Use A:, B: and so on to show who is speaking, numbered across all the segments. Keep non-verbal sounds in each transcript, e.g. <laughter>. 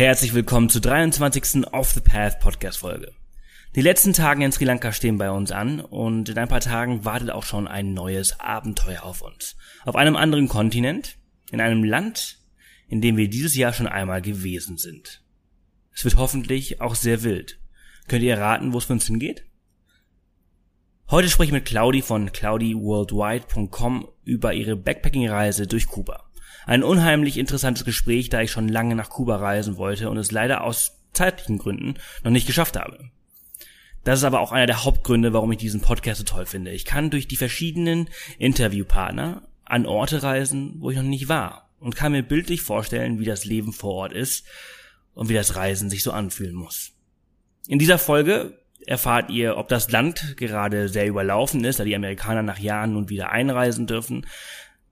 A: Herzlich willkommen zur 23. Off the Path Podcast Folge. Die letzten Tage in Sri Lanka stehen bei uns an und in ein paar Tagen wartet auch schon ein neues Abenteuer auf uns. Auf einem anderen Kontinent, in einem Land, in dem wir dieses Jahr schon einmal gewesen sind. Es wird hoffentlich auch sehr wild. Könnt ihr erraten, wo es für uns hingeht? Heute spreche ich mit Claudi von claudiworldwide.com über ihre Backpacking-Reise durch Kuba. Ein unheimlich interessantes Gespräch, da ich schon lange nach Kuba reisen wollte und es leider aus zeitlichen Gründen noch nicht geschafft habe. Das ist aber auch einer der Hauptgründe, warum ich diesen Podcast so toll finde. Ich kann durch die verschiedenen Interviewpartner an Orte reisen, wo ich noch nicht war und kann mir bildlich vorstellen, wie das Leben vor Ort ist und wie das Reisen sich so anfühlen muss. In dieser Folge erfahrt ihr, ob das Land gerade sehr überlaufen ist, da die Amerikaner nach Jahren nun wieder einreisen dürfen,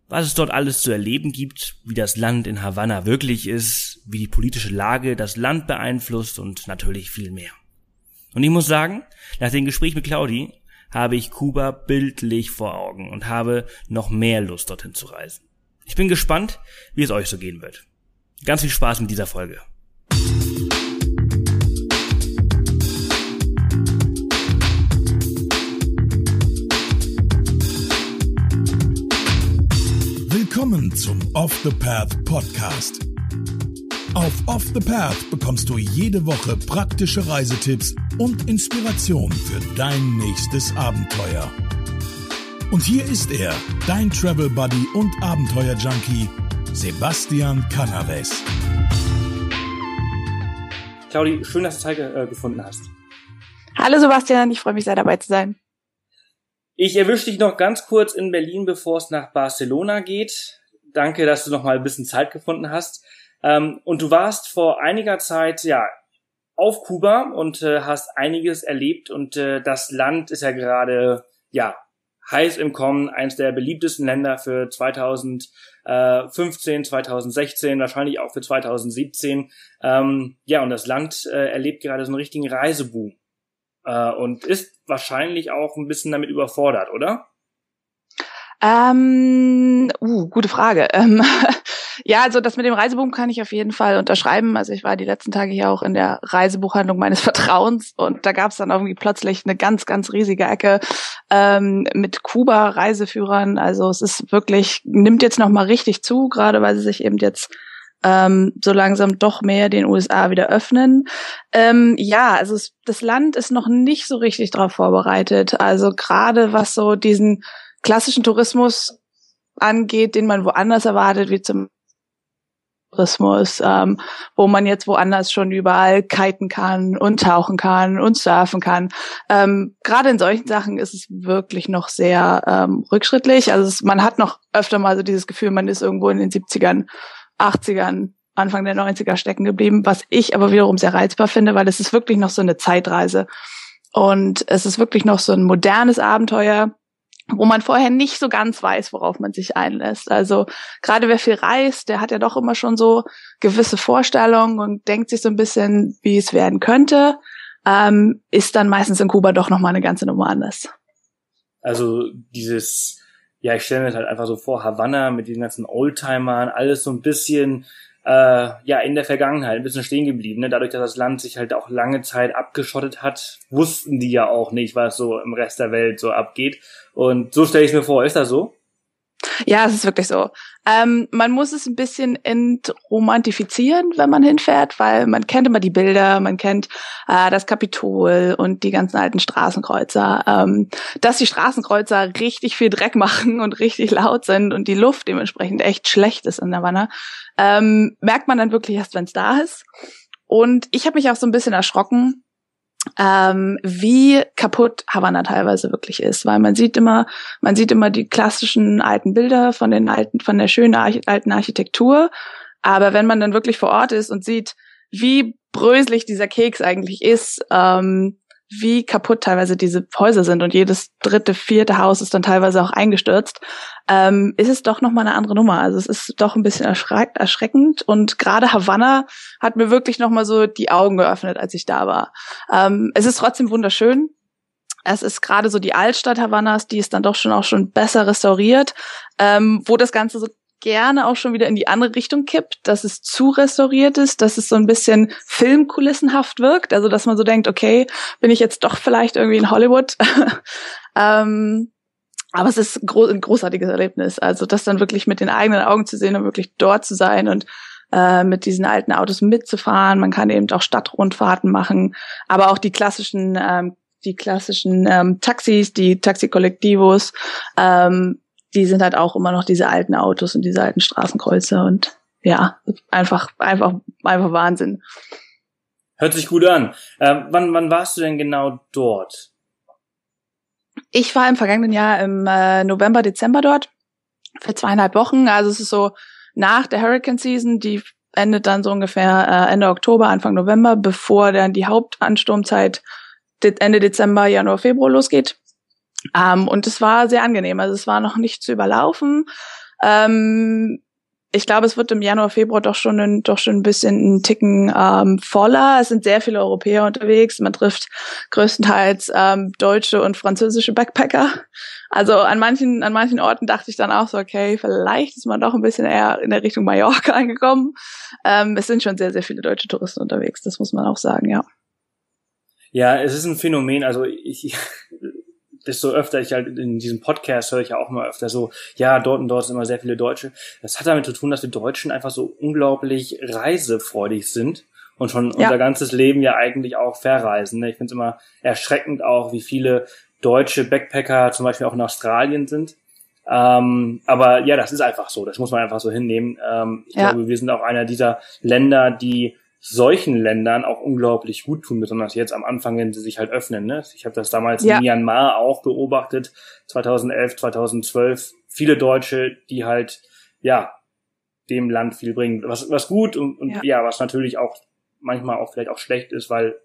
A: was es dort alles zu erleben gibt, wie das Land in Havanna wirklich ist, wie die politische Lage das Land beeinflusst und natürlich viel mehr. Und ich muss sagen, nach dem Gespräch mit Claudi habe ich Kuba bildlich vor Augen und habe noch mehr Lust dorthin zu reisen. Ich bin gespannt, wie es euch so gehen wird. Ganz viel Spaß mit dieser Folge.
B: Willkommen zum Off the Path Podcast. Auf Off the Path bekommst du jede Woche praktische Reisetipps und Inspiration für dein nächstes Abenteuer. Und hier ist er, dein Travel Buddy und Abenteuer Junkie, Sebastian Canaves.
A: Claudi, schön, dass du Zeit äh, gefunden hast.
C: Hallo Sebastian, ich freue mich sehr dabei zu sein.
A: Ich erwische dich noch ganz kurz in Berlin, bevor es nach Barcelona geht. Danke, dass du noch mal ein bisschen Zeit gefunden hast. Ähm, und du warst vor einiger Zeit ja auf Kuba und äh, hast einiges erlebt und äh, das Land ist ja gerade ja heiß im Kommen, eines der beliebtesten Länder für 2015, 2016, wahrscheinlich auch für 2017. Ähm, ja, und das Land äh, erlebt gerade so einen richtigen Reiseboom äh, und ist wahrscheinlich auch ein bisschen damit überfordert, oder?
C: Ähm, uh, gute Frage. <laughs> Ähm, ja, also das mit dem Reiseboom kann ich auf jeden Fall unterschreiben. Also ich war die letzten Tage hier auch in der Reisebuchhandlung meines <laughs> Vertrauens und da gab es dann irgendwie plötzlich eine ganz, ganz riesige Ecke ähm, mit Kuba-Reiseführern. Also es ist wirklich, nimmt jetzt nochmal richtig zu, gerade weil sie sich eben jetzt ähm, so langsam doch mehr den USA wieder öffnen. Ähm, ja, also es, das Land ist noch nicht so richtig darauf vorbereitet. Also gerade was so diesen klassischen Tourismus angeht, den man woanders erwartet, wie zum Tourismus, ähm, wo man jetzt woanders schon überall kiten kann und tauchen kann und surfen kann. Ähm, Gerade in solchen Sachen ist es wirklich noch sehr ähm, rückschrittlich. Also es, man hat noch öfter mal so dieses Gefühl, man ist irgendwo in den 70ern 80ern, Anfang der 90er stecken geblieben, was ich aber wiederum sehr reizbar finde, weil es ist wirklich noch so eine Zeitreise. Und es ist wirklich noch so ein modernes Abenteuer, wo man vorher nicht so ganz weiß, worauf man sich einlässt. Also gerade wer viel reist, der hat ja doch immer schon so gewisse Vorstellungen und denkt sich so ein bisschen, wie es werden könnte, ähm, ist dann meistens in Kuba doch nochmal eine ganze Nummer anders.
A: Also dieses ja, ich stelle mir das halt einfach so vor, Havanna mit den ganzen Oldtimern, alles so ein bisschen äh, ja in der Vergangenheit, ein bisschen stehen geblieben. Ne? Dadurch, dass das Land sich halt auch lange Zeit abgeschottet hat, wussten die ja auch nicht, was so im Rest der Welt so abgeht. Und so stelle ich mir vor, ist das so?
C: Ja, es ist wirklich so. Ähm, man muss es ein bisschen entromantifizieren, wenn man hinfährt, weil man kennt immer die Bilder, man kennt äh, das Kapitol und die ganzen alten Straßenkreuzer. Ähm, dass die Straßenkreuzer richtig viel Dreck machen und richtig laut sind und die Luft dementsprechend echt schlecht ist in der Wanne, ähm, merkt man dann wirklich erst, wenn es da ist. Und ich habe mich auch so ein bisschen erschrocken, ähm, wie kaputt Havanna teilweise wirklich ist, weil man sieht immer, man sieht immer die klassischen alten Bilder von den alten, von der schönen Arch alten Architektur, aber wenn man dann wirklich vor Ort ist und sieht, wie bröselig dieser Keks eigentlich ist, ähm, wie kaputt teilweise diese Häuser sind und jedes dritte, vierte Haus ist dann teilweise auch eingestürzt, ähm, ist es doch nochmal eine andere Nummer. Also es ist doch ein bisschen erschreck erschreckend und gerade Havanna hat mir wirklich nochmal so die Augen geöffnet, als ich da war. Ähm, es ist trotzdem wunderschön. Es ist gerade so die Altstadt Havannas, die ist dann doch schon auch schon besser restauriert, ähm, wo das Ganze so gerne auch schon wieder in die andere Richtung kippt, dass es zu restauriert ist, dass es so ein bisschen filmkulissenhaft wirkt, also dass man so denkt, okay, bin ich jetzt doch vielleicht irgendwie in Hollywood. <laughs> ähm, aber es ist gro ein großartiges Erlebnis, also das dann wirklich mit den eigenen Augen zu sehen und wirklich dort zu sein und äh, mit diesen alten Autos mitzufahren. Man kann eben auch Stadtrundfahrten machen, aber auch die klassischen ähm, die klassischen ähm, Taxis, die Taxi-Kollektivos, ähm, die sind halt auch immer noch diese alten Autos und diese alten Straßenkreuze und ja, einfach, einfach, einfach Wahnsinn.
A: Hört sich gut an. Ähm, wann, wann warst du denn genau dort?
C: Ich war im vergangenen Jahr im äh, November, Dezember dort für zweieinhalb Wochen. Also es ist so nach der Hurricane Season, die endet dann so ungefähr äh, Ende Oktober, Anfang November, bevor dann die Hauptansturmzeit Ende Dezember, Januar, Februar losgeht. Ähm, und es war sehr angenehm. Also es war noch nicht zu überlaufen. Ähm, ich glaube, es wird im Januar, Februar doch schon ein, doch schon ein bisschen ein Ticken ähm, voller. Es sind sehr viele Europäer unterwegs. Man trifft größtenteils ähm, deutsche und französische Backpacker. Also an manchen, an manchen Orten dachte ich dann auch so, okay, vielleicht ist man doch ein bisschen eher in der Richtung Mallorca <laughs> angekommen. Ähm, es sind schon sehr, sehr viele deutsche Touristen unterwegs. Das muss man auch sagen, ja.
A: Ja, es ist ein Phänomen. Also ich, desto öfter ich halt in diesem Podcast höre ich ja auch immer öfter so, ja, dort und dort sind immer sehr viele Deutsche. Das hat damit zu tun, dass wir Deutschen einfach so unglaublich reisefreudig sind und schon ja. unser ganzes Leben ja eigentlich auch verreisen. Ne? Ich finde es immer erschreckend auch, wie viele deutsche Backpacker zum Beispiel auch in Australien sind. Ähm, aber ja, das ist einfach so. Das muss man einfach so hinnehmen. Ähm, ich ja. glaube, wir sind auch einer dieser Länder, die solchen Ländern auch unglaublich gut tun, besonders jetzt am Anfang, wenn sie sich halt öffnen. Ne? Ich habe das damals ja. in Myanmar auch beobachtet, 2011, 2012. Viele Deutsche, die halt, ja, dem Land viel bringen. Was, was gut und, und ja. ja, was natürlich auch manchmal auch vielleicht auch schlecht ist, weil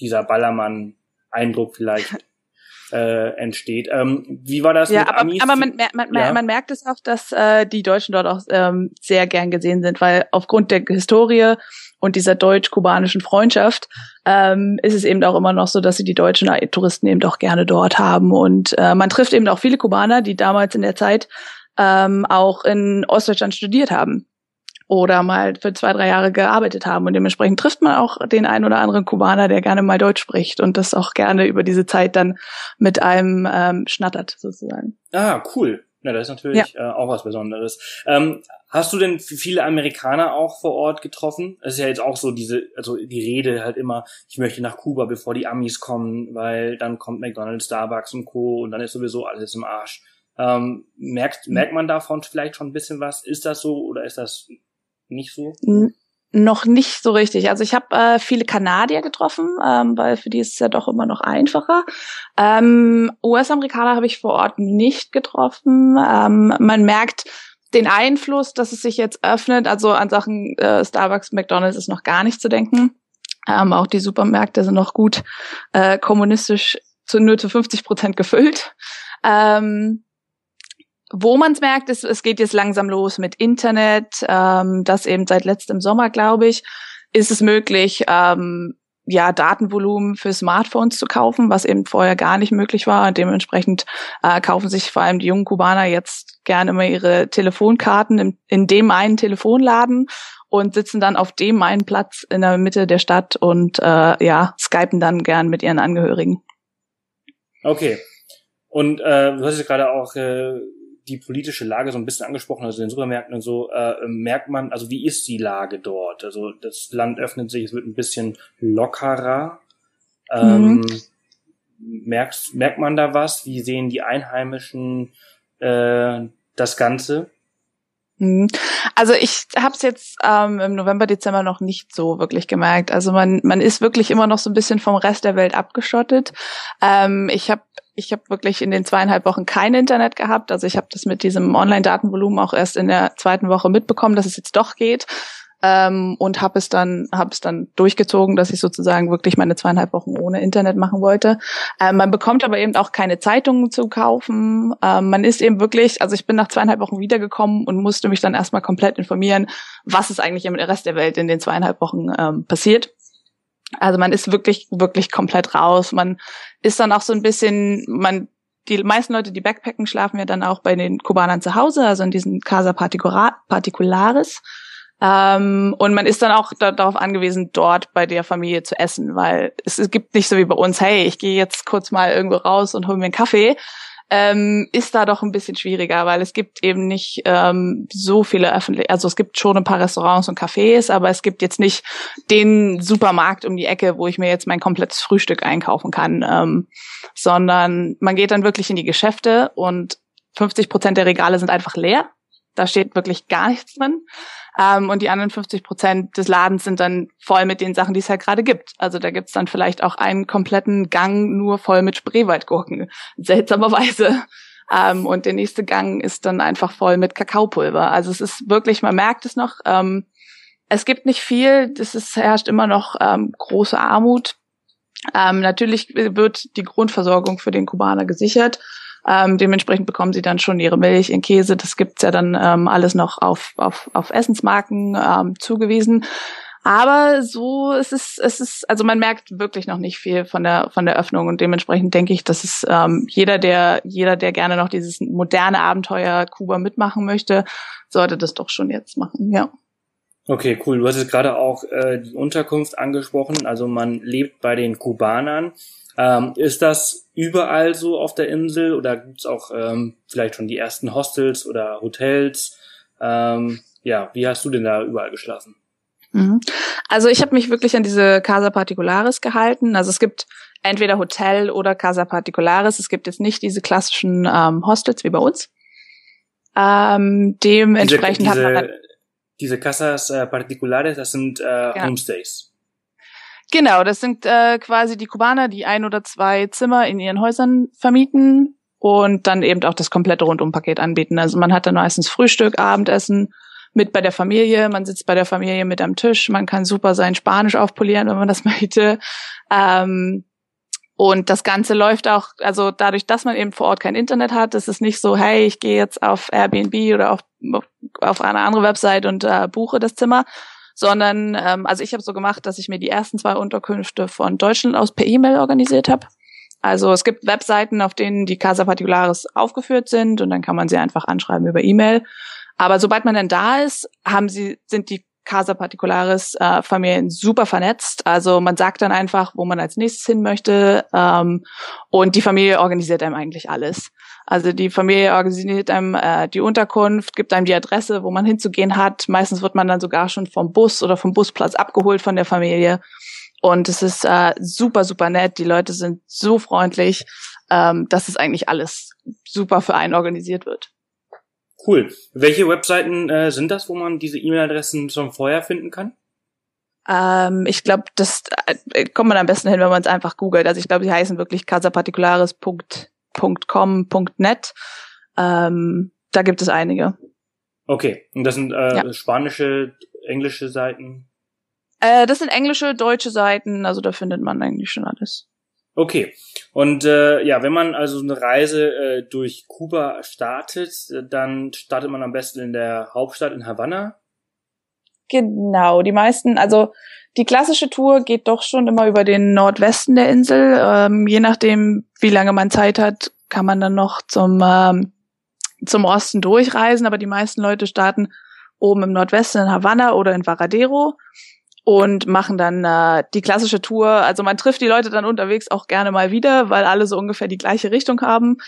A: dieser Ballermann-Eindruck vielleicht <laughs> äh, entsteht. Ähm, wie war das
C: ja, mit aber, Amis? Aber man, man, ja. man merkt es auch, dass äh, die Deutschen dort auch ähm, sehr gern gesehen sind, weil aufgrund der Historie und dieser deutsch-kubanischen Freundschaft ähm, ist es eben auch immer noch so, dass sie die deutschen Touristen eben auch gerne dort haben. Und äh, man trifft eben auch viele Kubaner, die damals in der Zeit ähm, auch in Ostdeutschland studiert haben oder mal für zwei, drei Jahre gearbeitet haben. Und dementsprechend trifft man auch den einen oder anderen Kubaner, der gerne mal Deutsch spricht und das auch gerne über diese Zeit dann mit einem ähm, schnattert, sozusagen.
A: Ah, cool. Ja, das ist natürlich ja. äh, auch was Besonderes. Ähm, hast du denn viele Amerikaner auch vor Ort getroffen? Es ist ja jetzt auch so diese, also die Rede halt immer, ich möchte nach Kuba, bevor die Amis kommen, weil dann kommt McDonald's, Starbucks und Co. und dann ist sowieso alles im Arsch. Ähm, merkt, merkt man davon vielleicht schon ein bisschen was? Ist das so oder ist das nicht so?
C: Noch nicht so richtig. Also ich habe äh, viele Kanadier getroffen, ähm, weil für die ist es ja doch immer noch einfacher. Ähm, US-Amerikaner habe ich vor Ort nicht getroffen. Ähm, man merkt den Einfluss, dass es sich jetzt öffnet. Also an Sachen äh, Starbucks, McDonald's ist noch gar nicht zu denken. Ähm, auch die Supermärkte sind noch gut äh, kommunistisch zu nur zu 50 Prozent gefüllt. Ähm, wo man es merkt, ist, es geht jetzt langsam los mit Internet, ähm, das eben seit letztem Sommer, glaube ich, ist es möglich, ähm, ja, Datenvolumen für Smartphones zu kaufen, was eben vorher gar nicht möglich war. Und dementsprechend äh, kaufen sich vor allem die jungen Kubaner jetzt gerne immer ihre Telefonkarten in, in dem einen Telefonladen und sitzen dann auf dem einen Platz in der Mitte der Stadt und äh, ja, skypen dann gern mit ihren Angehörigen.
A: Okay. Und äh, du hast ja gerade auch äh, die politische Lage so ein bisschen angesprochen, also in den Supermärkten und so, äh, merkt man, also wie ist die Lage dort? Also das Land öffnet sich, es wird ein bisschen lockerer. Ähm, mhm. merkt, merkt man da was? Wie sehen die Einheimischen äh, das Ganze?
C: Mhm. Also ich habe es jetzt ähm, im November, Dezember noch nicht so wirklich gemerkt. Also man, man ist wirklich immer noch so ein bisschen vom Rest der Welt abgeschottet. Ähm, ich habe ich hab wirklich in den zweieinhalb Wochen kein Internet gehabt. Also ich habe das mit diesem Online-Datenvolumen auch erst in der zweiten Woche mitbekommen, dass es jetzt doch geht ähm, und habe es dann habe es dann durchgezogen, dass ich sozusagen wirklich meine zweieinhalb Wochen ohne Internet machen wollte. Ähm, man bekommt aber eben auch keine Zeitungen zu kaufen. Ähm, man ist eben wirklich, also ich bin nach zweieinhalb Wochen wiedergekommen und musste mich dann erstmal komplett informieren, was ist eigentlich im Rest der Welt in den zweieinhalb Wochen ähm, passiert. Also man ist wirklich wirklich komplett raus. Man ist dann auch so ein bisschen, man die meisten Leute, die backpacken, schlafen ja dann auch bei den Kubanern zu Hause, also in diesen Casa Particularis. Ähm, und man ist dann auch da, darauf angewiesen, dort bei der Familie zu essen, weil es, es gibt nicht so wie bei uns, hey, ich gehe jetzt kurz mal irgendwo raus und hole mir einen Kaffee, ähm, ist da doch ein bisschen schwieriger, weil es gibt eben nicht ähm, so viele öffentliche, also es gibt schon ein paar Restaurants und Cafés, aber es gibt jetzt nicht den Supermarkt um die Ecke, wo ich mir jetzt mein komplettes Frühstück einkaufen kann, ähm, sondern man geht dann wirklich in die Geschäfte und 50 Prozent der Regale sind einfach leer. Da steht wirklich gar nichts drin. Ähm, und die anderen 50 Prozent des Ladens sind dann voll mit den Sachen, die es halt gerade gibt. Also da gibt's dann vielleicht auch einen kompletten Gang nur voll mit Spreewaldgurken. <laughs> Seltsamerweise. Ähm, und der nächste Gang ist dann einfach voll mit Kakaopulver. Also es ist wirklich, man merkt es noch. Ähm, es gibt nicht viel. Es ist, herrscht immer noch ähm, große Armut. Ähm, natürlich wird die Grundversorgung für den Kubaner gesichert. Ähm, dementsprechend bekommen sie dann schon ihre Milch, ihren Käse. Das gibt's ja dann ähm, alles noch auf, auf, auf Essensmarken ähm, zugewiesen. Aber so ist es, es ist, also man merkt wirklich noch nicht viel von der von der Öffnung und dementsprechend denke ich, dass es ähm, jeder, der jeder, der gerne noch dieses moderne Abenteuer Kuba mitmachen möchte, sollte das doch schon jetzt machen. Ja.
A: Okay, cool. Du hast jetzt gerade auch äh, die Unterkunft angesprochen. Also man lebt bei den Kubanern. Ähm, ist das überall so auf der Insel oder gibt's auch ähm, vielleicht schon die ersten Hostels oder Hotels? Ähm, ja, wie hast du denn da überall geschlafen?
C: Mhm. Also ich habe mich wirklich an diese Casa Particularis gehalten. Also es gibt entweder Hotel oder Casa Particularis. Es gibt jetzt nicht diese klassischen ähm, Hostels wie bei uns. Ähm, dementsprechend
A: diese, diese,
C: hat man
A: diese Casas äh, Particulares, das sind äh, ja. Homestays.
C: Genau, das sind äh, quasi die Kubaner, die ein oder zwei Zimmer in ihren Häusern vermieten und dann eben auch das komplette Rundumpaket anbieten. Also man hat dann meistens Frühstück, Abendessen mit bei der Familie, man sitzt bei der Familie mit am Tisch, man kann super sein Spanisch aufpolieren, wenn man das <laughs> möchte. Ähm, und das Ganze läuft auch, also dadurch, dass man eben vor Ort kein Internet hat, ist es nicht so, hey, ich gehe jetzt auf Airbnb oder auf, auf eine andere Website und äh, buche das Zimmer, sondern ähm, also ich habe so gemacht, dass ich mir die ersten zwei Unterkünfte von Deutschland aus per E-Mail organisiert habe. Also es gibt Webseiten, auf denen die Casa Particulares aufgeführt sind und dann kann man sie einfach anschreiben über E-Mail. Aber sobald man dann da ist, haben sie, sind die Casa Particularis äh, Familien super vernetzt. Also man sagt dann einfach, wo man als nächstes hin möchte ähm, und die Familie organisiert einem eigentlich alles. Also die Familie organisiert einem äh, die Unterkunft, gibt einem die Adresse, wo man hinzugehen hat. Meistens wird man dann sogar schon vom Bus oder vom Busplatz abgeholt von der Familie. Und es ist äh, super, super nett. Die Leute sind so freundlich, ähm, dass es eigentlich alles super für einen organisiert wird.
A: Cool. Welche Webseiten äh, sind das, wo man diese E-Mail-Adressen schon vorher finden kann?
C: Ähm, ich glaube, das äh, kommt man am besten hin, wenn man es einfach googelt. Also ich glaube, sie heißen wirklich casaparticularis.com.net. Ähm, da gibt es einige.
A: Okay, und das sind äh, ja. spanische, englische Seiten?
C: Äh, das sind englische, deutsche Seiten, also da findet man eigentlich schon alles.
A: Okay. Und äh, ja, wenn man also eine Reise äh, durch Kuba startet, äh, dann startet man am besten in der Hauptstadt in Havanna.
C: Genau, die meisten, also die klassische Tour geht doch schon immer über den Nordwesten der Insel. Ähm, je nachdem, wie lange man Zeit hat, kann man dann noch zum ähm, zum Osten durchreisen. Aber die meisten Leute starten oben im Nordwesten in Havanna oder in Varadero und machen dann äh, die klassische Tour. Also man trifft die Leute dann unterwegs auch gerne mal wieder, weil alle so ungefähr die gleiche Richtung haben.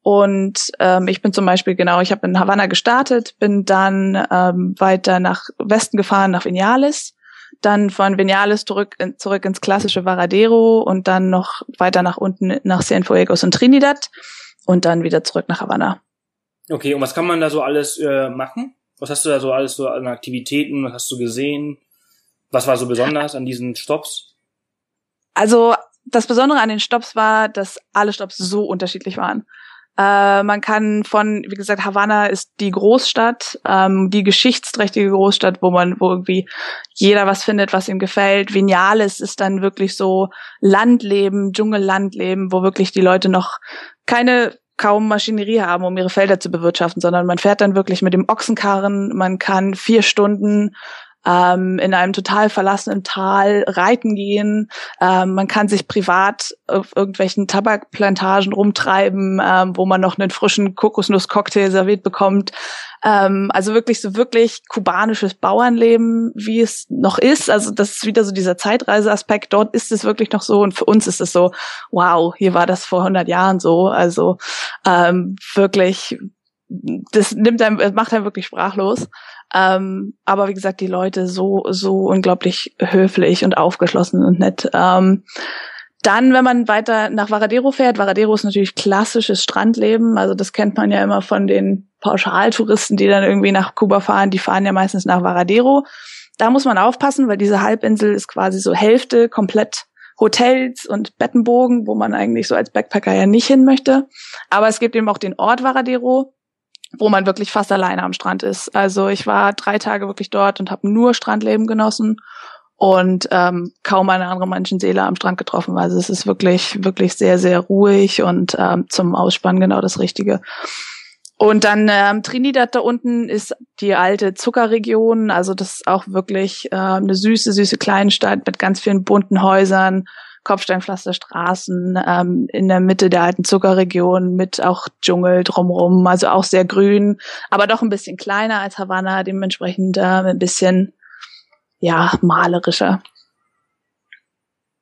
C: Und ähm, ich bin zum Beispiel genau, ich habe in Havanna gestartet, bin dann ähm, weiter nach Westen gefahren, nach Vinales, dann von Vinales zurück, in, zurück ins klassische Varadero und dann noch weiter nach unten nach Cienfuegos und Trinidad und dann wieder zurück nach Havanna.
A: Okay, und was kann man da so alles äh, machen? Was hast du da so alles so an Aktivitäten? Was hast du gesehen? Was war so besonders an diesen Stops?
C: Also das Besondere an den Stops war, dass alle Stops so unterschiedlich waren. Äh, man kann von, wie gesagt, Havanna ist die Großstadt, ähm, die geschichtsträchtige Großstadt, wo man, wo irgendwie jeder was findet, was ihm gefällt. Vinales ist dann wirklich so Landleben, Dschungellandleben, wo wirklich die Leute noch keine kaum Maschinerie haben, um ihre Felder zu bewirtschaften, sondern man fährt dann wirklich mit dem Ochsenkarren, man kann vier Stunden ähm, in einem total verlassenen Tal reiten gehen. Ähm, man kann sich privat auf irgendwelchen Tabakplantagen rumtreiben, ähm, wo man noch einen frischen Kokosnusscocktail serviert bekommt. Ähm, also wirklich so wirklich kubanisches Bauernleben, wie es noch ist. Also das ist wieder so dieser Zeitreiseaspekt. Dort ist es wirklich noch so und für uns ist es so, wow, hier war das vor 100 Jahren so. Also ähm, wirklich das nimmt einem, macht einem wirklich sprachlos. Ähm, aber wie gesagt, die Leute so, so unglaublich höflich und aufgeschlossen und nett. Ähm, dann, wenn man weiter nach Varadero fährt, Varadero ist natürlich klassisches Strandleben. Also das kennt man ja immer von den Pauschaltouristen, die dann irgendwie nach Kuba fahren. Die fahren ja meistens nach Varadero. Da muss man aufpassen, weil diese Halbinsel ist quasi so Hälfte komplett Hotels und Bettenbogen, wo man eigentlich so als Backpacker ja nicht hin möchte. Aber es gibt eben auch den Ort Varadero, wo man wirklich fast alleine am Strand ist. Also ich war drei Tage wirklich dort und habe nur Strandleben genossen und ähm, kaum eine andere Menschenseele am Strand getroffen. Also es ist wirklich, wirklich sehr, sehr ruhig und ähm, zum Ausspannen genau das Richtige. Und dann ähm, Trinidad da unten ist die alte Zuckerregion, also das ist auch wirklich äh, eine süße, süße Kleinstadt mit ganz vielen bunten Häusern, Kopfsteinpflasterstraßen ähm, in der Mitte der alten Zuckerregion mit auch Dschungel drumrum, also auch sehr grün, aber doch ein bisschen kleiner als Havanna, dementsprechend äh, ein bisschen ja malerischer.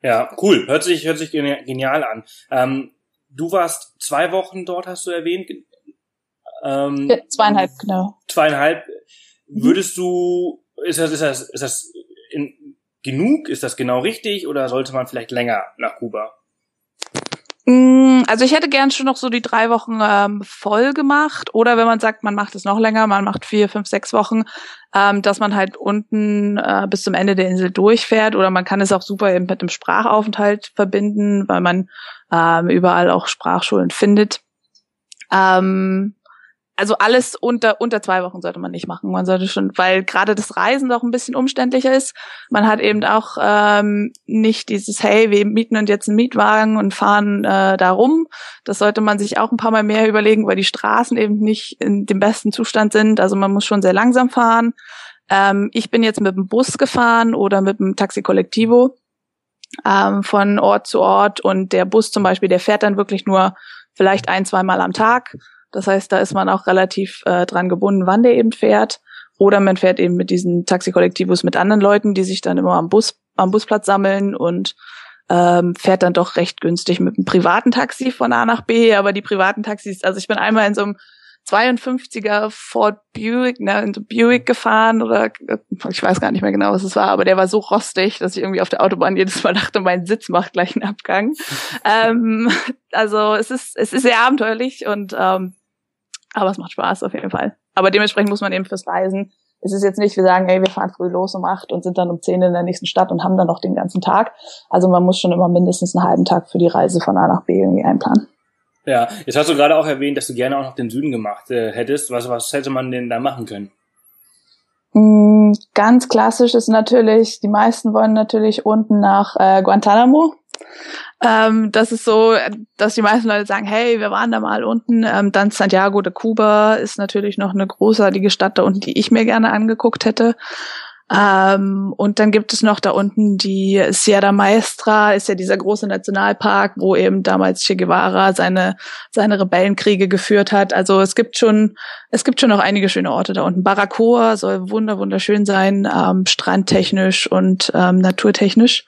A: Ja, cool. Hört sich hört sich genial an. Ähm, du warst zwei Wochen dort, hast du erwähnt.
C: Ähm, ja, zweieinhalb, genau.
A: Zweieinhalb. Würdest du, ist das, ist das, ist das genug? Ist das genau richtig oder sollte man vielleicht länger nach Kuba?
C: Mm, also ich hätte gern schon noch so die drei Wochen ähm, voll gemacht. Oder wenn man sagt, man macht es noch länger, man macht vier, fünf, sechs Wochen, ähm, dass man halt unten äh, bis zum Ende der Insel durchfährt. Oder man kann es auch super eben mit einem Sprachaufenthalt verbinden, weil man ähm, überall auch Sprachschulen findet. Ähm, also alles unter unter zwei Wochen sollte man nicht machen. Man sollte schon, weil gerade das Reisen doch ein bisschen umständlicher ist. Man hat eben auch ähm, nicht dieses Hey, wir mieten uns jetzt einen Mietwagen und fahren äh, da rum. Das sollte man sich auch ein paar Mal mehr überlegen, weil die Straßen eben nicht in dem besten Zustand sind. Also man muss schon sehr langsam fahren. Ähm, ich bin jetzt mit dem Bus gefahren oder mit dem Taxi Collectivo ähm, von Ort zu Ort und der Bus zum Beispiel, der fährt dann wirklich nur vielleicht ein, zwei Mal am Tag das heißt, da ist man auch relativ äh, dran gebunden, wann der eben fährt. Oder man fährt eben mit diesen Taxikollektivus mit anderen Leuten, die sich dann immer am Bus, am Busplatz sammeln und ähm, fährt dann doch recht günstig mit einem privaten Taxi von A nach B. Aber die privaten Taxis, also ich bin einmal in so einem 52er Ford Buick, ne, in so Buick gefahren oder äh, ich weiß gar nicht mehr genau, was es war, aber der war so rostig, dass ich irgendwie auf der Autobahn jedes Mal dachte, mein Sitz macht gleich einen Abgang. <laughs> ähm, also es ist es ist sehr abenteuerlich und ähm, aber es macht Spaß auf jeden Fall. Aber dementsprechend muss man eben fürs Reisen. Es ist jetzt nicht, wir sagen, ey, wir fahren früh los um acht und sind dann um zehn in der nächsten Stadt und haben dann noch den ganzen Tag. Also man muss schon immer mindestens einen halben Tag für die Reise von A nach B irgendwie einplanen.
A: Ja, jetzt hast du gerade auch erwähnt, dass du gerne auch noch den Süden gemacht äh, hättest. Was, was hätte man denn da machen können?
C: Mm, ganz klassisch ist natürlich, die meisten wollen natürlich unten nach äh, Guantanamo. Ähm, das ist so, dass die meisten Leute sagen, hey, wir waren da mal unten. Ähm, dann Santiago de Cuba ist natürlich noch eine großartige Stadt da unten, die ich mir gerne angeguckt hätte. Ähm, und dann gibt es noch da unten die Sierra Maestra, ist ja dieser große Nationalpark, wo eben damals Che Guevara seine, seine Rebellenkriege geführt hat. Also es gibt schon, es gibt schon noch einige schöne Orte da unten. Baracoa soll wunder, wunderschön sein, ähm, strandtechnisch und ähm, naturtechnisch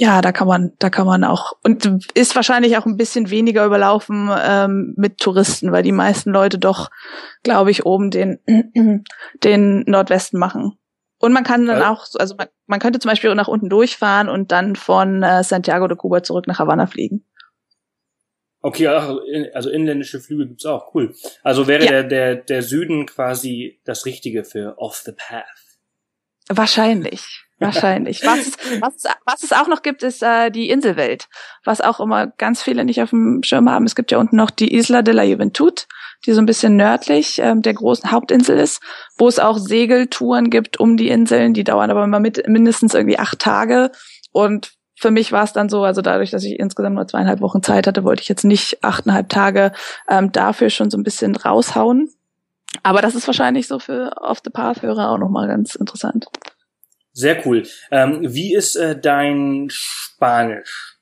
C: ja, da kann man, da kann man auch und ist wahrscheinlich auch ein bisschen weniger überlaufen ähm, mit Touristen, weil die meisten Leute doch, glaube ich, oben den <clears throat> den Nordwesten machen. Und man kann dann auch, also man, man könnte zum Beispiel nach unten durchfahren und dann von äh, Santiago de Cuba zurück nach Havanna fliegen.
A: Okay, also inländische Flüge gibt's auch, cool. Also wäre ja. der, der, der Süden quasi das Richtige für Off the Path.
C: Wahrscheinlich. Wahrscheinlich. Was, was, was es auch noch gibt, ist äh, die Inselwelt. Was auch immer ganz viele nicht auf dem Schirm haben. Es gibt ja unten noch die Isla de la Juventud, die so ein bisschen nördlich ähm, der großen Hauptinsel ist, wo es auch Segeltouren gibt um die Inseln. Die dauern aber immer mit, mindestens irgendwie acht Tage. Und für mich war es dann so, also dadurch, dass ich insgesamt nur zweieinhalb Wochen Zeit hatte, wollte ich jetzt nicht achteinhalb Tage ähm, dafür schon so ein bisschen raushauen. Aber das ist wahrscheinlich so für Off the Path-Hörer auch nochmal ganz interessant.
A: Sehr cool. Ähm, wie ist äh, dein Spanisch?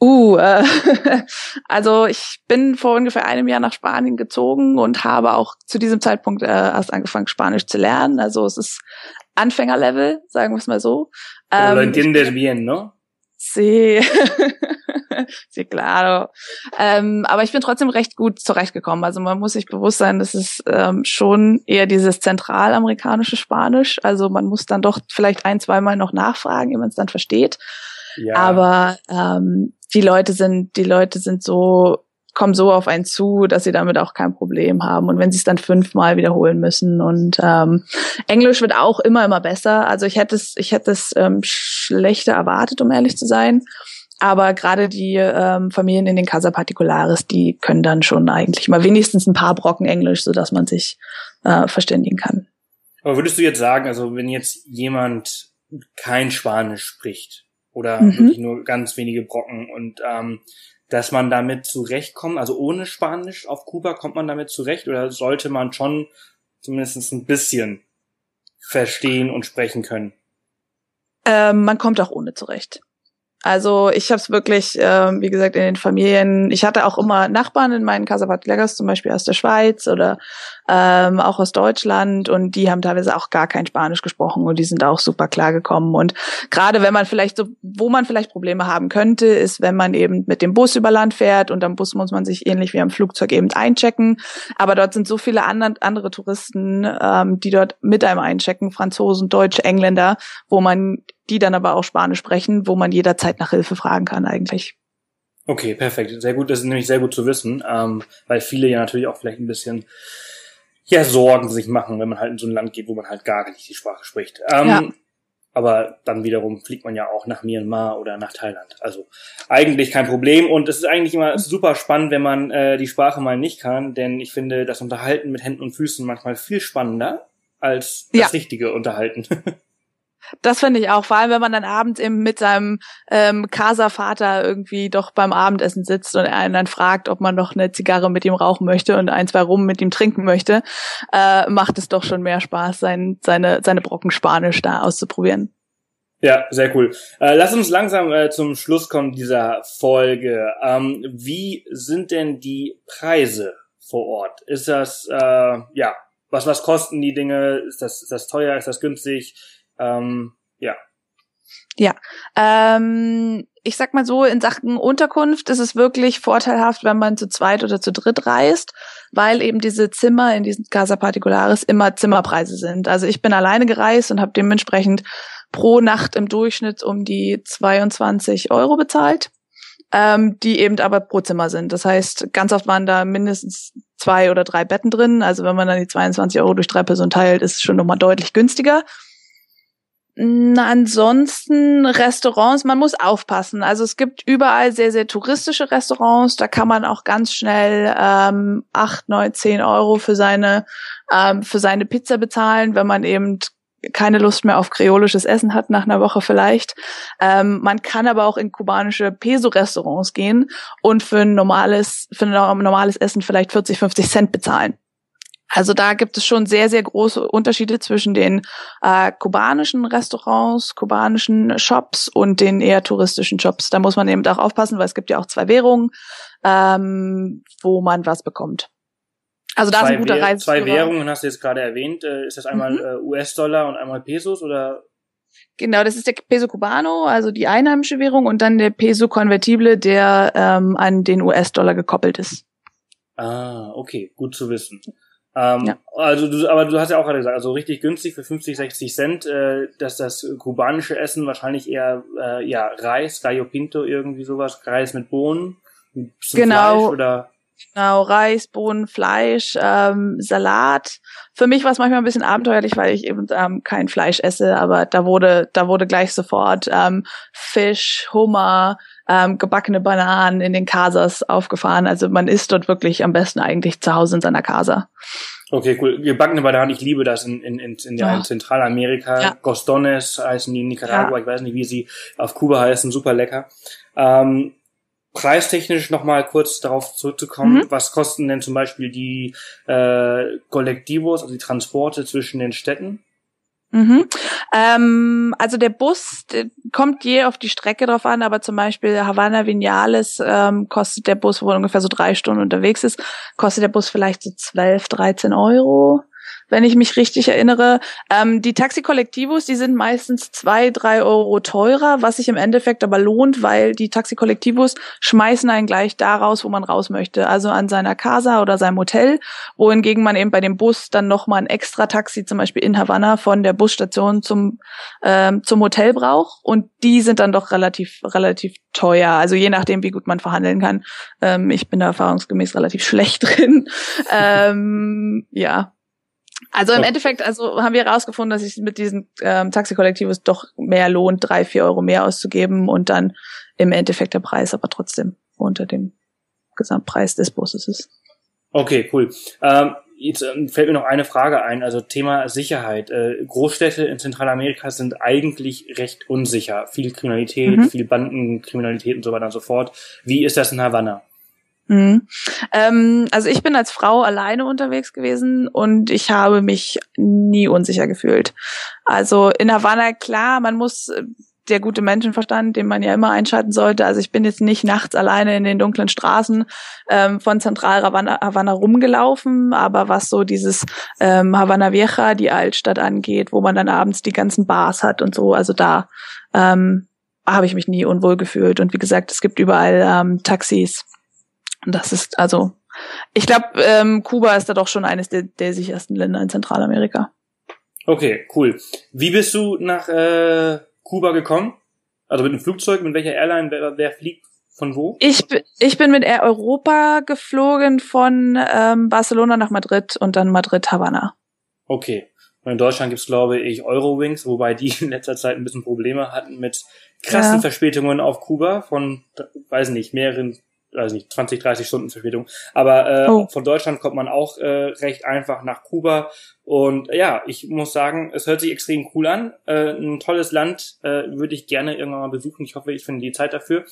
C: Uh, äh, <laughs> also ich bin vor ungefähr einem Jahr nach Spanien gezogen und habe auch zu diesem Zeitpunkt äh, erst angefangen, Spanisch zu lernen. Also es ist Anfängerlevel, sagen wir es mal so.
A: Ähm, Lo entiendes bien, ¿no?
C: Sí. <laughs> sí, claro. Ähm, aber ich bin trotzdem recht gut zurechtgekommen. Also man muss sich bewusst sein, das ist ähm, schon eher dieses zentralamerikanische Spanisch. Also man muss dann doch vielleicht ein, zweimal noch nachfragen, wie man es dann versteht. Ja. Aber ähm, die Leute sind, die Leute sind so, kommen so auf einen zu, dass sie damit auch kein Problem haben. Und wenn sie es dann fünfmal wiederholen müssen. Und ähm, Englisch wird auch immer, immer besser. Also ich hätte es, ich hätte es ähm, schlechter erwartet, um ehrlich zu sein. Aber gerade die ähm, Familien in den Casa Particulares, die können dann schon eigentlich mal wenigstens ein paar Brocken Englisch, so dass man sich äh, verständigen kann.
A: Aber würdest du jetzt sagen, also wenn jetzt jemand kein Spanisch spricht, oder mhm. wirklich nur ganz wenige Brocken und ähm, dass man damit zurechtkommt, also ohne Spanisch auf Kuba kommt man damit zurecht oder sollte man schon zumindest ein bisschen verstehen und sprechen können?
C: Ähm, man kommt auch ohne zurecht. Also ich habe es wirklich, äh, wie gesagt, in den Familien. Ich hatte auch immer Nachbarn in meinen Casabatlegas, zum Beispiel aus der Schweiz oder ähm, auch aus Deutschland, und die haben teilweise auch gar kein Spanisch gesprochen und die sind auch super klar gekommen. Und gerade wenn man vielleicht so, wo man vielleicht Probleme haben könnte, ist, wenn man eben mit dem Bus über Land fährt und am Bus muss man sich ähnlich wie am Flugzeug eben einchecken. Aber dort sind so viele andere, andere Touristen, ähm, die dort mit einem einchecken, Franzosen, Deutsche, Engländer, wo man die dann aber auch Spanisch sprechen, wo man jederzeit nach Hilfe fragen kann eigentlich.
A: Okay, perfekt. Sehr gut, das ist nämlich sehr gut zu wissen, ähm, weil viele ja natürlich auch vielleicht ein bisschen ja Sorgen sich machen, wenn man halt in so ein Land geht, wo man halt gar nicht die Sprache spricht. Ähm, ja. Aber dann wiederum fliegt man ja auch nach Myanmar oder nach Thailand. Also eigentlich kein Problem. Und es ist eigentlich immer super spannend, wenn man äh, die Sprache mal nicht kann, denn ich finde das Unterhalten mit Händen und Füßen manchmal viel spannender als das ja. richtige Unterhalten. <laughs>
C: Das finde ich auch, vor allem wenn man dann abends eben mit seinem ähm, Casa-Vater irgendwie doch beim Abendessen sitzt und er einen dann fragt, ob man noch eine Zigarre mit ihm rauchen möchte und ein, zwei Rum mit ihm trinken möchte, äh, macht es doch schon mehr Spaß, sein, seine, seine Brocken Spanisch da auszuprobieren.
A: Ja, sehr cool. Äh, lass uns langsam äh, zum Schluss kommen dieser Folge. Ähm, wie sind denn die Preise vor Ort? Ist das, äh, ja, was, was kosten die Dinge? Ist das, ist das teuer? Ist das günstig? Ähm, ja.
C: Ja, ähm, ich sag mal so, in Sachen Unterkunft ist es wirklich vorteilhaft, wenn man zu zweit oder zu dritt reist, weil eben diese Zimmer in diesen Casa Particulares immer Zimmerpreise sind. Also ich bin alleine gereist und habe dementsprechend pro Nacht im Durchschnitt um die 22 Euro bezahlt, ähm, die eben aber pro Zimmer sind. Das heißt, ganz oft waren da mindestens zwei oder drei Betten drin. Also wenn man dann die 22 Euro durch drei Personen teilt, ist es schon nochmal deutlich günstiger. Ansonsten Restaurants, man muss aufpassen. Also es gibt überall sehr, sehr touristische Restaurants. Da kann man auch ganz schnell ähm, acht, neun, zehn Euro für seine ähm, für seine Pizza bezahlen, wenn man eben keine Lust mehr auf kreolisches Essen hat nach einer Woche vielleicht. Ähm, man kann aber auch in kubanische Peso-Restaurants gehen und für ein normales für ein normales Essen vielleicht 40, 50 Cent bezahlen. Also da gibt es schon sehr, sehr große Unterschiede zwischen den äh, kubanischen Restaurants, kubanischen Shops und den eher touristischen Shops. Da muss man eben auch aufpassen, weil es gibt ja auch zwei Währungen, ähm, wo man was bekommt.
A: Also da zwei ist ein guter Reis. Zwei Währungen hast du jetzt gerade erwähnt. Äh, ist das einmal mhm. äh, US-Dollar und einmal Pesos oder?
C: Genau, das ist der Peso Cubano, also die einheimische Währung, und dann der Peso Convertible, der ähm, an den US-Dollar gekoppelt ist.
A: Ah, okay, gut zu wissen. Ähm, ja. Also du, aber du hast ja auch gerade gesagt, also richtig günstig für 50, 60 Cent, äh, dass das kubanische Essen wahrscheinlich eher äh, ja Reis, Gallo Pinto irgendwie sowas, Reis mit Bohnen,
C: genau. Fleisch oder Genau, Reis, Bohnen, Fleisch, ähm, Salat. Für mich war es manchmal ein bisschen abenteuerlich, weil ich eben ähm, kein Fleisch esse, aber da wurde, da wurde gleich sofort ähm, Fisch, Hummer, ähm, gebackene Bananen in den Casas aufgefahren. Also man isst dort wirklich am besten eigentlich zu Hause in seiner Casa.
A: Okay, cool. Gebackene Bananen, ich liebe das in, in, in, in, ja. Zentralamerika. Ja. Costones heißen die in Nicaragua, ja. ich weiß nicht, wie sie auf Kuba heißen, super lecker. Ähm, preistechnisch nochmal kurz darauf zurückzukommen, mhm. was kosten denn zum Beispiel die äh, Kollektivos, also die Transporte zwischen den Städten?
C: Mhm. Ähm, also der Bus kommt je auf die Strecke drauf an, aber zum Beispiel Havana Vinales ähm, kostet der Bus, wo man ungefähr so drei Stunden unterwegs ist, kostet der Bus vielleicht so 12, 13 Euro wenn ich mich richtig erinnere. Ähm, die Taxikollektivos, die sind meistens zwei, drei Euro teurer, was sich im Endeffekt aber lohnt, weil die Taxikollektivos schmeißen einen gleich da raus, wo man raus möchte, also an seiner Casa oder seinem Hotel, wohingegen man eben bei dem Bus dann nochmal ein extra Taxi, zum Beispiel in Havanna, von der Busstation zum, ähm, zum Hotel braucht und die sind dann doch relativ, relativ teuer, also je nachdem, wie gut man verhandeln kann. Ähm, ich bin da erfahrungsgemäß relativ schlecht <laughs> drin. ähm, ja, also im Endeffekt, also haben wir herausgefunden, dass sich mit diesen ähm, Taxikollektivos doch mehr lohnt, drei, vier Euro mehr auszugeben und dann im Endeffekt der Preis aber trotzdem unter dem Gesamtpreis des Busses ist.
A: Okay, cool. Ähm, jetzt ähm, fällt mir noch eine Frage ein, also Thema Sicherheit. Äh, Großstädte in Zentralamerika sind eigentlich recht unsicher. Viel Kriminalität, mhm. viel Bandenkriminalität und so weiter und so fort. Wie ist das in Havanna?
C: Mhm. Ähm, also ich bin als Frau alleine unterwegs gewesen und ich habe mich nie unsicher gefühlt. Also in Havanna, klar, man muss äh, der gute Menschenverstand, den man ja immer einschalten sollte. Also ich bin jetzt nicht nachts alleine in den dunklen Straßen ähm, von Zentral Havanna, Havanna rumgelaufen, aber was so dieses ähm, Havanna Vieja, die Altstadt angeht, wo man dann abends die ganzen Bars hat und so, also da ähm, habe ich mich nie unwohl gefühlt. Und wie gesagt, es gibt überall ähm, Taxis das ist also, ich glaube, ähm, Kuba ist da doch schon eines der, der sichersten Länder in Zentralamerika.
A: Okay, cool. Wie bist du nach äh, Kuba gekommen? Also mit dem Flugzeug, mit welcher Airline, wer, wer fliegt von wo?
C: Ich, ich bin mit Air Europa geflogen von ähm, Barcelona nach Madrid und dann Madrid Havanna.
A: Okay. Und in Deutschland gibt's glaube ich, Eurowings, wobei die <laughs> in letzter Zeit ein bisschen Probleme hatten mit krassen ja. Verspätungen auf Kuba von, weiß nicht, mehreren weiß nicht, 20, 30 Stunden Verspätung. Aber äh, oh. von Deutschland kommt man auch äh, recht einfach nach Kuba. Und ja, ich muss sagen, es hört sich extrem cool an. Äh, ein tolles Land äh, würde ich gerne irgendwann mal besuchen. Ich hoffe, ich finde die Zeit dafür.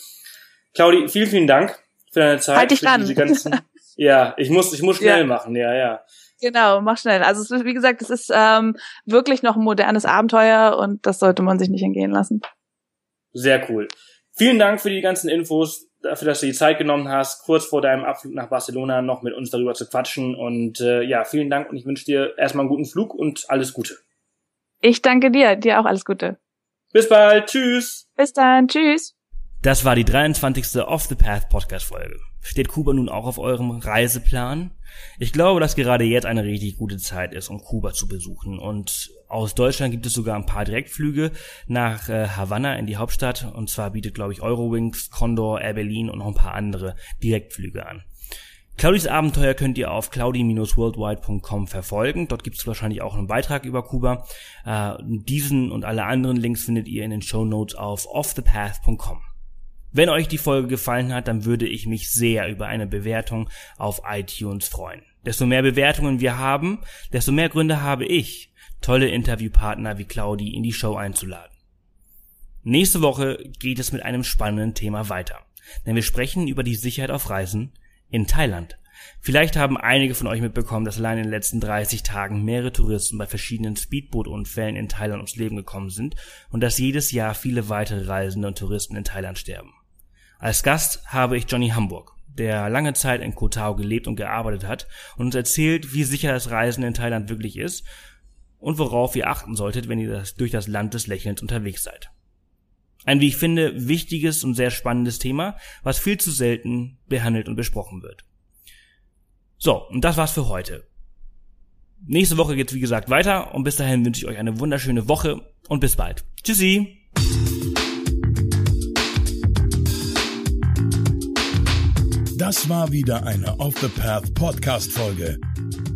A: Claudi, vielen, vielen Dank für deine Zeit.
C: Halt dich dran. <laughs>
A: Ja, ich muss, ich muss schnell ja. machen, ja, ja.
C: Genau, mach schnell. Also es wie gesagt, es ist ähm, wirklich noch ein modernes Abenteuer und das sollte man sich nicht entgehen lassen.
A: Sehr cool. Vielen Dank für die ganzen Infos dafür, dass du die Zeit genommen hast, kurz vor deinem Abflug nach Barcelona noch mit uns darüber zu quatschen. Und äh, ja, vielen Dank und ich wünsche dir erstmal einen guten Flug und alles Gute.
C: Ich danke dir, dir auch alles Gute.
A: Bis bald, tschüss.
C: Bis dann, tschüss.
A: Das war die 23. Off the Path Podcast Folge. Steht Kuba nun auch auf eurem Reiseplan? Ich glaube, dass gerade jetzt eine richtig gute Zeit ist, um Kuba zu besuchen. Und aus Deutschland gibt es sogar ein paar Direktflüge nach äh, Havanna in die Hauptstadt. Und zwar bietet, glaube ich, Eurowings, Condor, Air Berlin und noch ein paar andere Direktflüge an. Claudis Abenteuer könnt ihr auf claudi-worldwide.com verfolgen. Dort gibt es wahrscheinlich auch einen Beitrag über Kuba. Äh, diesen und alle anderen Links findet ihr in den Show Notes auf offthepath.com. Wenn euch die Folge gefallen hat, dann würde ich mich sehr über eine Bewertung auf iTunes freuen. Desto mehr Bewertungen wir haben, desto mehr Gründe habe ich, tolle Interviewpartner wie Claudi in die Show einzuladen. Nächste Woche geht es mit einem spannenden Thema weiter, denn wir sprechen über die Sicherheit auf Reisen in Thailand. Vielleicht haben einige von euch mitbekommen, dass allein in den letzten 30 Tagen mehrere Touristen bei verschiedenen Speedboot-Unfällen in Thailand ums Leben gekommen sind und dass jedes Jahr viele weitere Reisende und Touristen in Thailand sterben. Als Gast habe ich Johnny Hamburg, der lange Zeit in Koh Tao gelebt und gearbeitet hat und uns erzählt, wie sicher das Reisen in Thailand wirklich ist und worauf ihr achten solltet, wenn ihr das, durch das Land des Lächelns unterwegs seid. Ein, wie ich finde, wichtiges und sehr spannendes Thema, was viel zu selten behandelt und besprochen wird. So, und das war's für heute. Nächste Woche geht's wie gesagt weiter und bis dahin wünsche ich euch eine wunderschöne Woche und bis bald. Tschüssi!
B: Das war wieder eine Off the Path Podcast Folge.